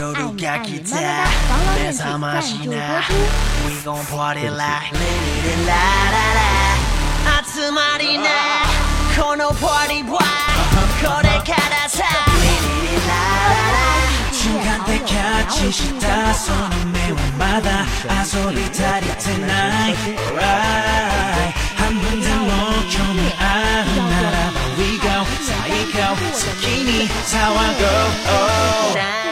夜が来た目覚ましな We gon' party like レラララ集まりなこのパーティーはこれからさレラララ瞬間でキャッチしたその目はまだあそり足りてない Right 半分でも興味あるならば We go 最高先に騒ごう、oh.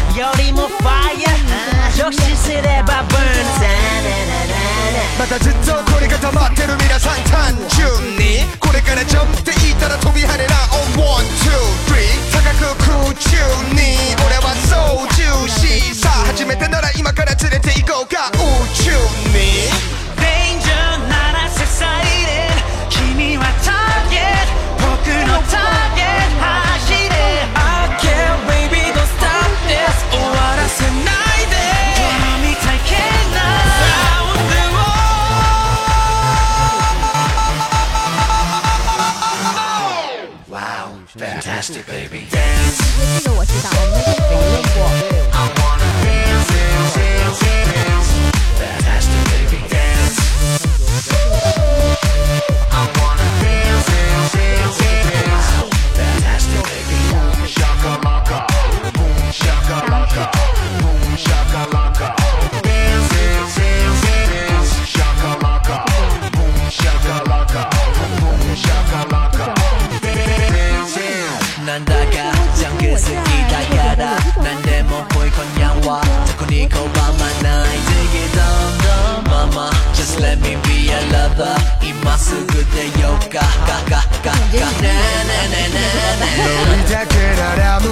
열이 못 fire 역시 쓰레바 burn nasty, baby.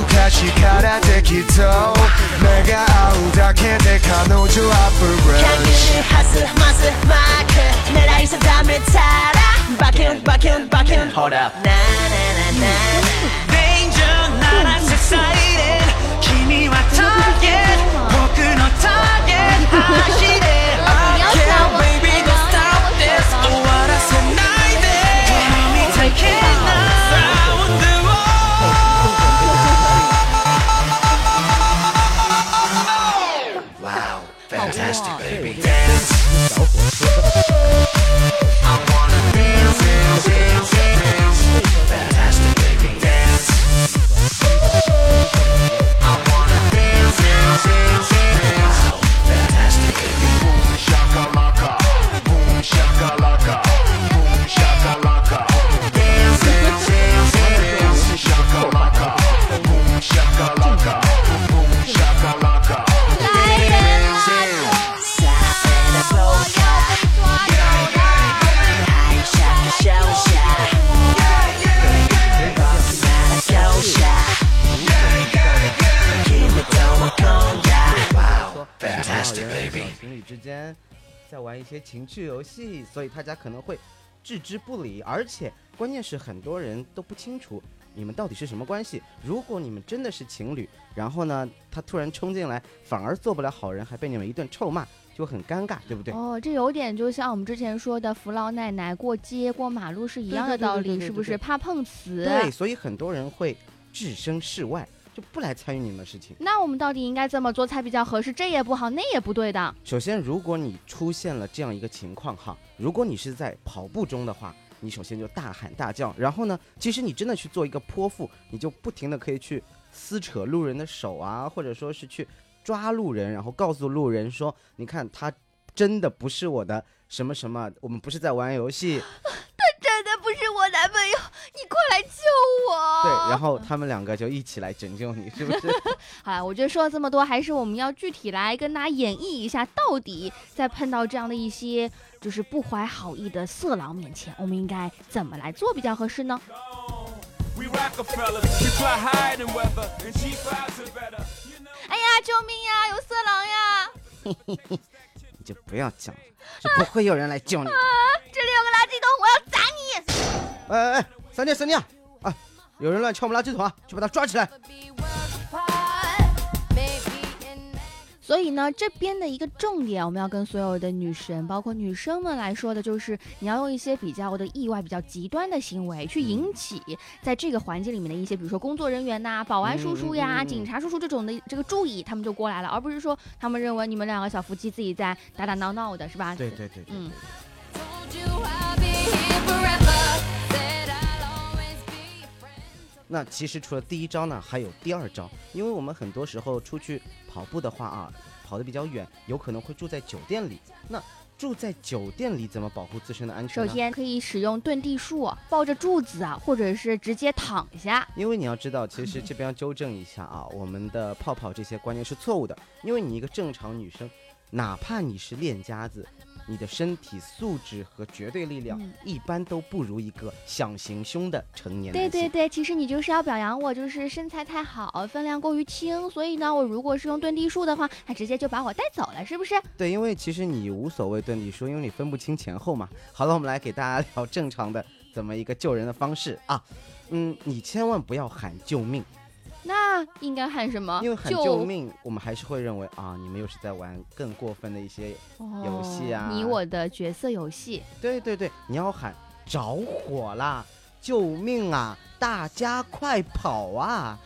다시 갈아대 기도. 내가 아우 다케 내가 노조 앞을 브랜 Can you has a mass market 내 라이스 담에 차라. Back in back in back in. Hold up. 之间在玩一些情趣游戏，所以大家可能会置之不理，而且关键是很多人都不清楚你们到底是什么关系。如果你们真的是情侣，然后呢，他突然冲进来，反而做不了好人，还被你们一顿臭骂，就很尴尬，对不对？哦，这有点就像我们之前说的扶老奶奶过街过马路是一样的道理，是不是？怕碰瓷。对，所以很多人会置身事外，就不来参与你们的事情。那我们到底应该怎么做才比较合适？这也不好，那也不对的。首先，如果你出现了这样一个情况哈，如果你是在跑步中的话，你首先就大喊大叫，然后呢，其实你真的去做一个泼妇，你就不停的可以去撕扯路人的手啊，或者说是去抓路人，然后告诉路人说，你看他真的不是我的什么什么，我们不是在玩游戏，你快来救我！对，然后他们两个就一起来拯救你，是不是？好了，我觉得说了这么多，还是我们要具体来跟大家演绎一下，到底在碰到这样的一些就是不怀好意的色狼面前，我们应该怎么来做比较合适呢.哎呀，救命呀！有色狼呀 你就不要讲了，就不会有人来救你的。这里有个垃圾桶，我要砸你！哎哎哎，三弟三弟啊，啊，有人乱敲我们垃圾桶啊，去把他抓起来。所以呢，这边的一个重点，我们要跟所有的女神，包括女生们来说的，就是你要用一些比较的意外、比较极端的行为，去引起在这个环境里面的一些，比如说工作人员呐、保安叔叔呀、警察叔叔这种的这个注意，他们就过来了，而不是说他们认为你们两个小夫妻自己在打打闹闹的，是吧？对对对对对嗯那其实除了第一招呢，还有第二招，因为我们很多时候出去跑步的话啊，跑得比较远，有可能会住在酒店里。那住在酒店里怎么保护自身的安全呢？首先可以使用遁地术，抱着柱子啊，或者是直接躺下。因为你要知道，其实这边要纠正一下啊，我们的泡泡这些观念是错误的。因为你一个正常女生，哪怕你是练家子，你的身体素质和绝对力量嗯一般都不如一个想行凶的成年男性。对对对，其实你就是要表扬我，就是身材太好，分量过于轻，所以呢，我如果是用遁地术的话，他直接就把我带走了，是不是？对，因为其实你无所谓遁地术，因为你分不清前后嘛。好了，我们来给大家聊正常的怎么一个救人的方式啊。嗯，你千万不要喊救命，那应该喊什么？因为喊救命，我们还是会认为啊，你们又是在玩更过分的一些。游戏啊哦你我的角色游戏。对对对，你要喊着火啦，救命啊！大家快跑啊！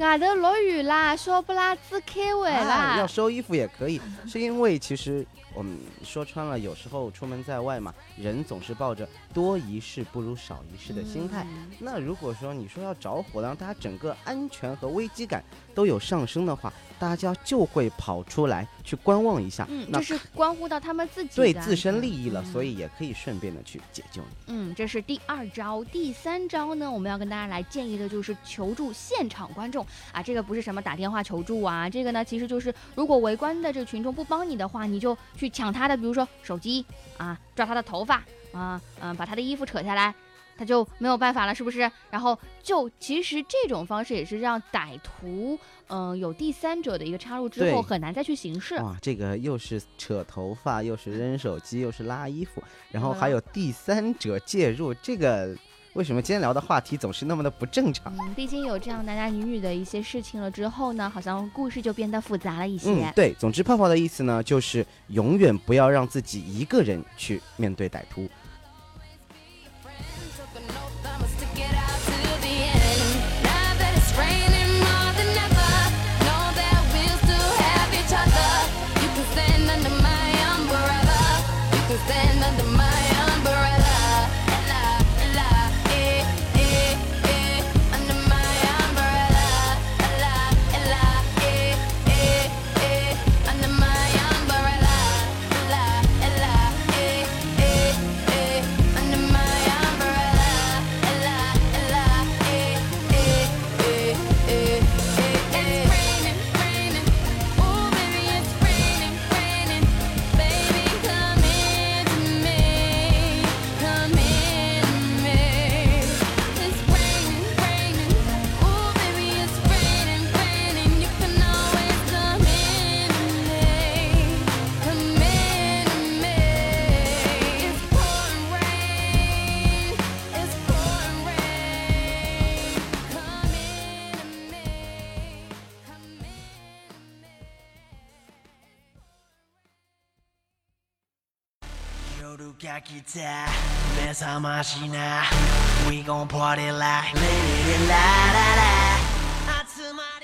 外头落雨啦，小布拉兹开会哎啦。要收衣服也可以，是因为其实我们说穿了，有时候出门在外嘛，人总是抱着多一事不如少一事的心态。嗯那如果说你说要着火，让大家整个安全和危机感都有上升的话，大家就会跑出来去观望一下，嗯，这是关乎到他们自己的对自身利益了，嗯所以也可以顺便的去解救你。嗯，这是第二招。第三招呢，我们要跟大家来建议的就是求助现场观众啊，这个不是什么打电话求助啊，这个呢其实就是如果围观的这个群众不帮你的话，你就去抢他的，比如说手机啊，抓他的头发啊，嗯，把他的衣服扯下来。他就没有办法了，是不是？然后就其实这种方式也是让歹徒，嗯、有第三者的一个插入之后，很难再去行事。哇，这个又是扯头发，又是扔手机，又是拉衣服，然后嗯还有第三者介入，这个为什么今天聊的话题总是那么的不正常？嗯，毕竟有这样男男女女的一些事情了之后呢，好像故事就变得复杂了一些。嗯，对，总之泡泡的意思呢，就是永远不要让自己一个人去面对歹徒。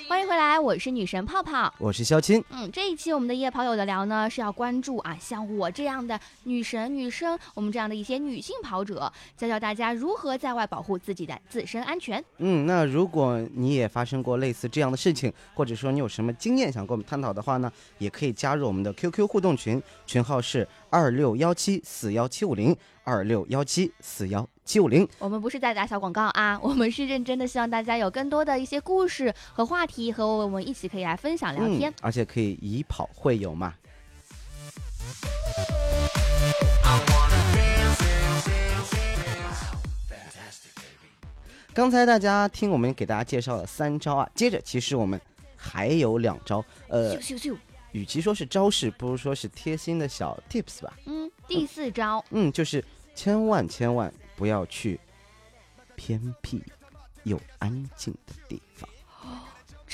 欢迎回来，我是女神泡泡。我是肖青，嗯，这一期我们的夜跑有的聊呢，是要关注啊，像我这样的女神女生，我们这样的一些女性跑者，教教大家如何在外保护自己的自身安全。嗯，那如果你也发生过类似这样的事情，或者说你有什么经验想跟我们探讨的话呢，也可以加入我们的 QQ 互动群，群号是二六幺七四幺七五零二六幺七四幺七五零。我们不是在打小广告啊，我们是认真的，希望大家有更多的一些故事和话题和我们一起可以来分享聊天嗯。，而且可以以跑会友嘛。刚才大家听我们给大家介绍了三招啊，接着其实我们还有两招，呃咻，咻咻！与其说是招式，不如说是贴心的小 tips 吧。嗯，第四招，嗯，就是千万千万不要去偏僻又安静的地方。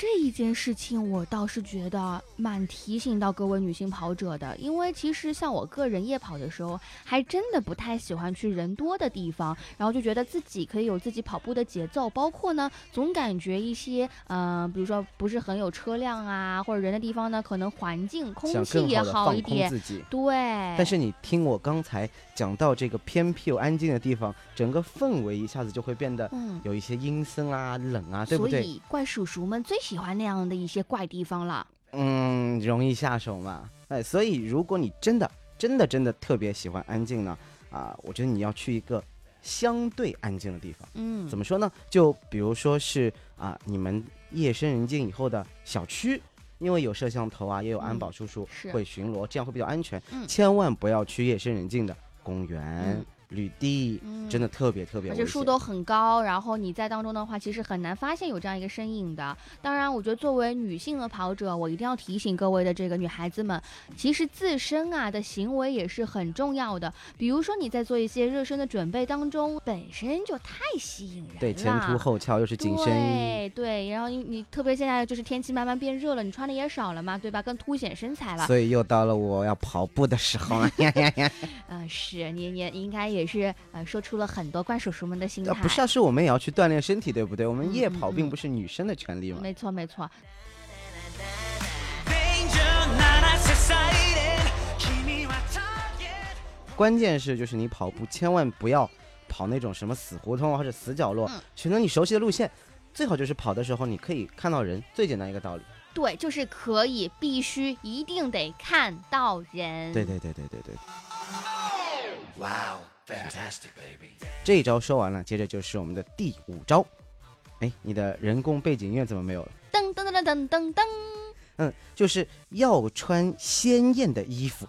这一件事情，我倒是觉得蛮提醒到各位女性跑者的，因为其实像我个人夜跑的时候，还真的不太喜欢去人多的地方，然后就觉得自己可以有自己跑步的节奏，包括呢，总感觉一些，嗯、比如说不是很有车辆啊或者人的地方呢，可能环境空气也好一点，自己。对。但是你听我刚才讲到这个偏僻又安静的地方，整个氛围一下子就会变得嗯，有一些阴森啊、冷啊，对不对？所以怪叔叔们最喜欢那样的一些怪地方了。嗯，容易下手嘛。哎，所以如果你真的、真的、真的特别喜欢安静呢，啊，我觉得你要去一个相对安静的地方。嗯，怎么说呢？就比如说是啊，你们夜深人静以后的小区，因为有摄像头啊，也有安保叔叔会巡逻，这样会比较安全。嗯千万不要去夜深人静的公园、嗯绿地，嗯真的特别特别。而且树都很高，然后你在当中的话，其实很难发现有这样一个身影的。当然，我觉得作为女性的跑者，我一定要提醒各位的这个女孩子们，其实自身啊的行为也是很重要的。比如说你在做一些热身的准备当中，本身就太吸引人了，对前凸后翘又是紧身衣，对对，然后你你特别现在就是天气慢慢变热了，你穿的也少了嘛，对吧？更凸显身材了。所以又到了我要跑步的时候了。呀呀呀！呃，是你你应该也也是呃说出了很多怪叔叔们的心态不是啊是我们也要去锻炼身体对不对？我们夜跑并不是女生的权利嘛。没错没错。关键是就是你跑步千万不要跑那种什么死胡同或者死角落选择你熟悉的路线最好就是跑的时候你可以看到人最简单一个道理。对就是可以必须一定得看到人。对对对对对对。哇哦 fantastic, baby. 这一招说完了，接着就是我们的第五招。哎，你的人工背景音乐怎么没有了？噔噔噔噔噔噔噔嗯，就是要穿鲜艳的衣服。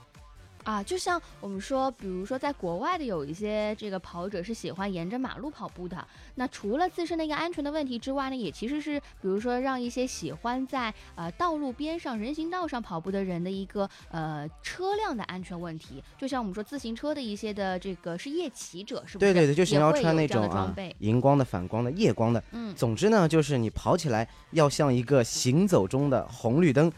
啊！就像我们说，比如说在国外的有一些这个跑者是喜欢沿着马路跑步的。那除了自身的一个安全的问题之外呢，也其实是比如说让一些喜欢在呃道路边上、人行道上跑步的人的一个呃车辆的安全问题。就像我们说自行车的一些的这个是夜骑者，是不是？对对对，就是你要穿那种啊。荧光的、反光的、夜光的。嗯，总之呢，就是你跑起来要像一个行走中的红绿灯，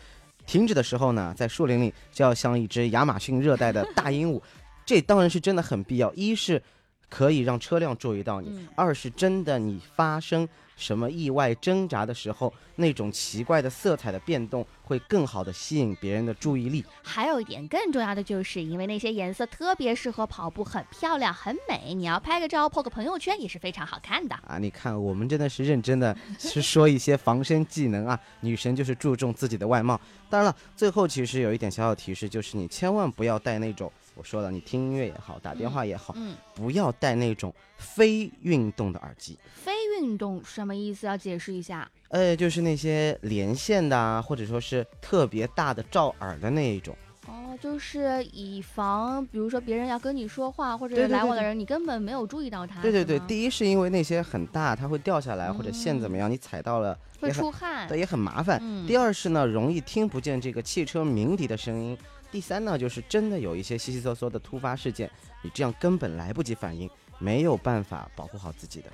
停止的时候呢，在树林里就要像一只亚马逊热带的大鹦鹉。这当然是真的很必要，一是可以让车辆注意到你，嗯二是真的你发生什么意外挣扎的时候，那种奇怪的色彩的变动会更好的吸引别人的注意力。还有一点更重要的就是，因为那些颜色特别适合跑步，很漂亮，很美，你要拍个照、po 个朋友圈也是非常好看的。啊，你看我们真的是认真的，是说一些防身技能啊。女神就是注重自己的外貌。当然了，最后其实有一点小小提示，就是你千万不要戴那种，我说了，你听音乐也好，打电话也好，嗯，不要戴那种非运动的耳机。非运动什么意思？要解释一下。呃，就是那些连线的啊，或者说是特别大的罩耳的那一种。哦，就是以防，比如说别人要跟你说话，或者对对对对来往的人，你根本没有注意到他。对对对，第一是因为那些很大，它会掉下来，或者线怎么样，你踩到了会出汗。对，也很麻烦。嗯第二是呢，容易听不见这个汽车鸣笛的声音。第三呢，就是真的有一些稀稀嗦嗦的突发事件，你这样根本来不及反应，没有办法保护好自己的。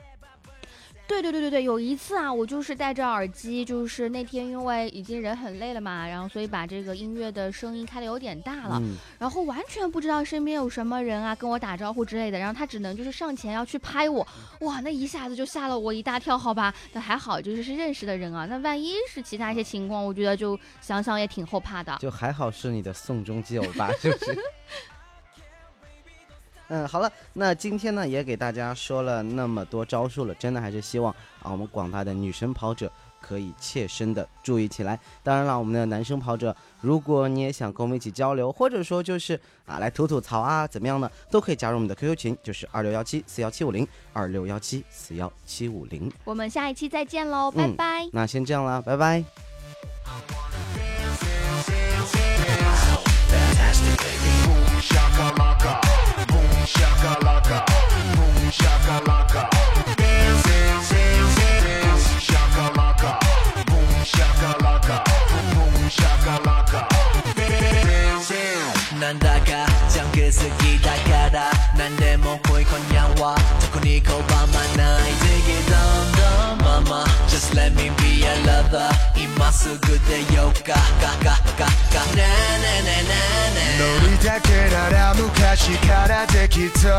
对对对对对，有一次啊，我就是戴着耳机，就是那天因为已经人很累了嘛，然后所以把这个音乐的声音开的有点大了，嗯，然后完全不知道身边有什么人啊跟我打招呼之类的，然后他只能就是上前要去拍我，哇，那一下子就吓了我一大跳，好吧，那还好就是是认识的人啊，那万一是其他一些情况，我觉得就想想也挺后怕的。就还好是你的宋仲基欧巴，是不是？嗯，好了，那今天呢也给大家说了那么多招数了，真的还是希望啊我们广大的女生跑者可以切身的注意起来。当然了，我们的男生跑者，如果你也想跟我们一起交流，或者说就是啊来吐吐槽啊怎么样呢，都可以加入我们的 QQ 群，就是二六幺七四幺七五零二六幺七四幺七五零。我们下一期再见喽，拜嗯拜。那先这样啦，拜拜。shakalaka, boom. Dance, dance, dance, boom boom. Dance, dance. it on the mama Just let me be your lover ますぐでよガガガガガねねねねねノリだけなら昔からできそう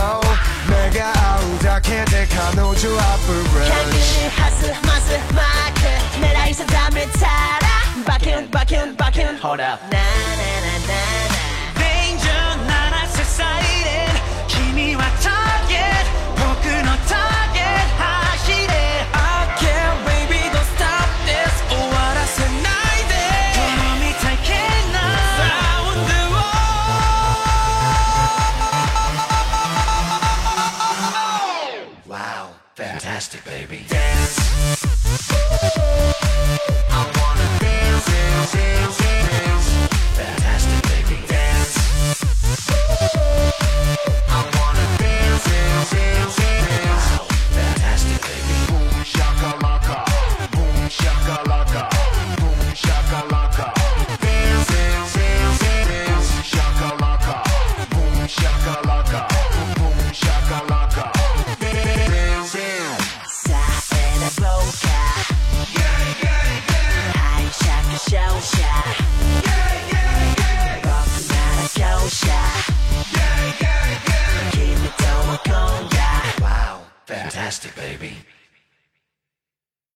目が合うだけで彼女アップル限りはすまずマーク狙い定めたらバキュンバキュンバキュンほらねね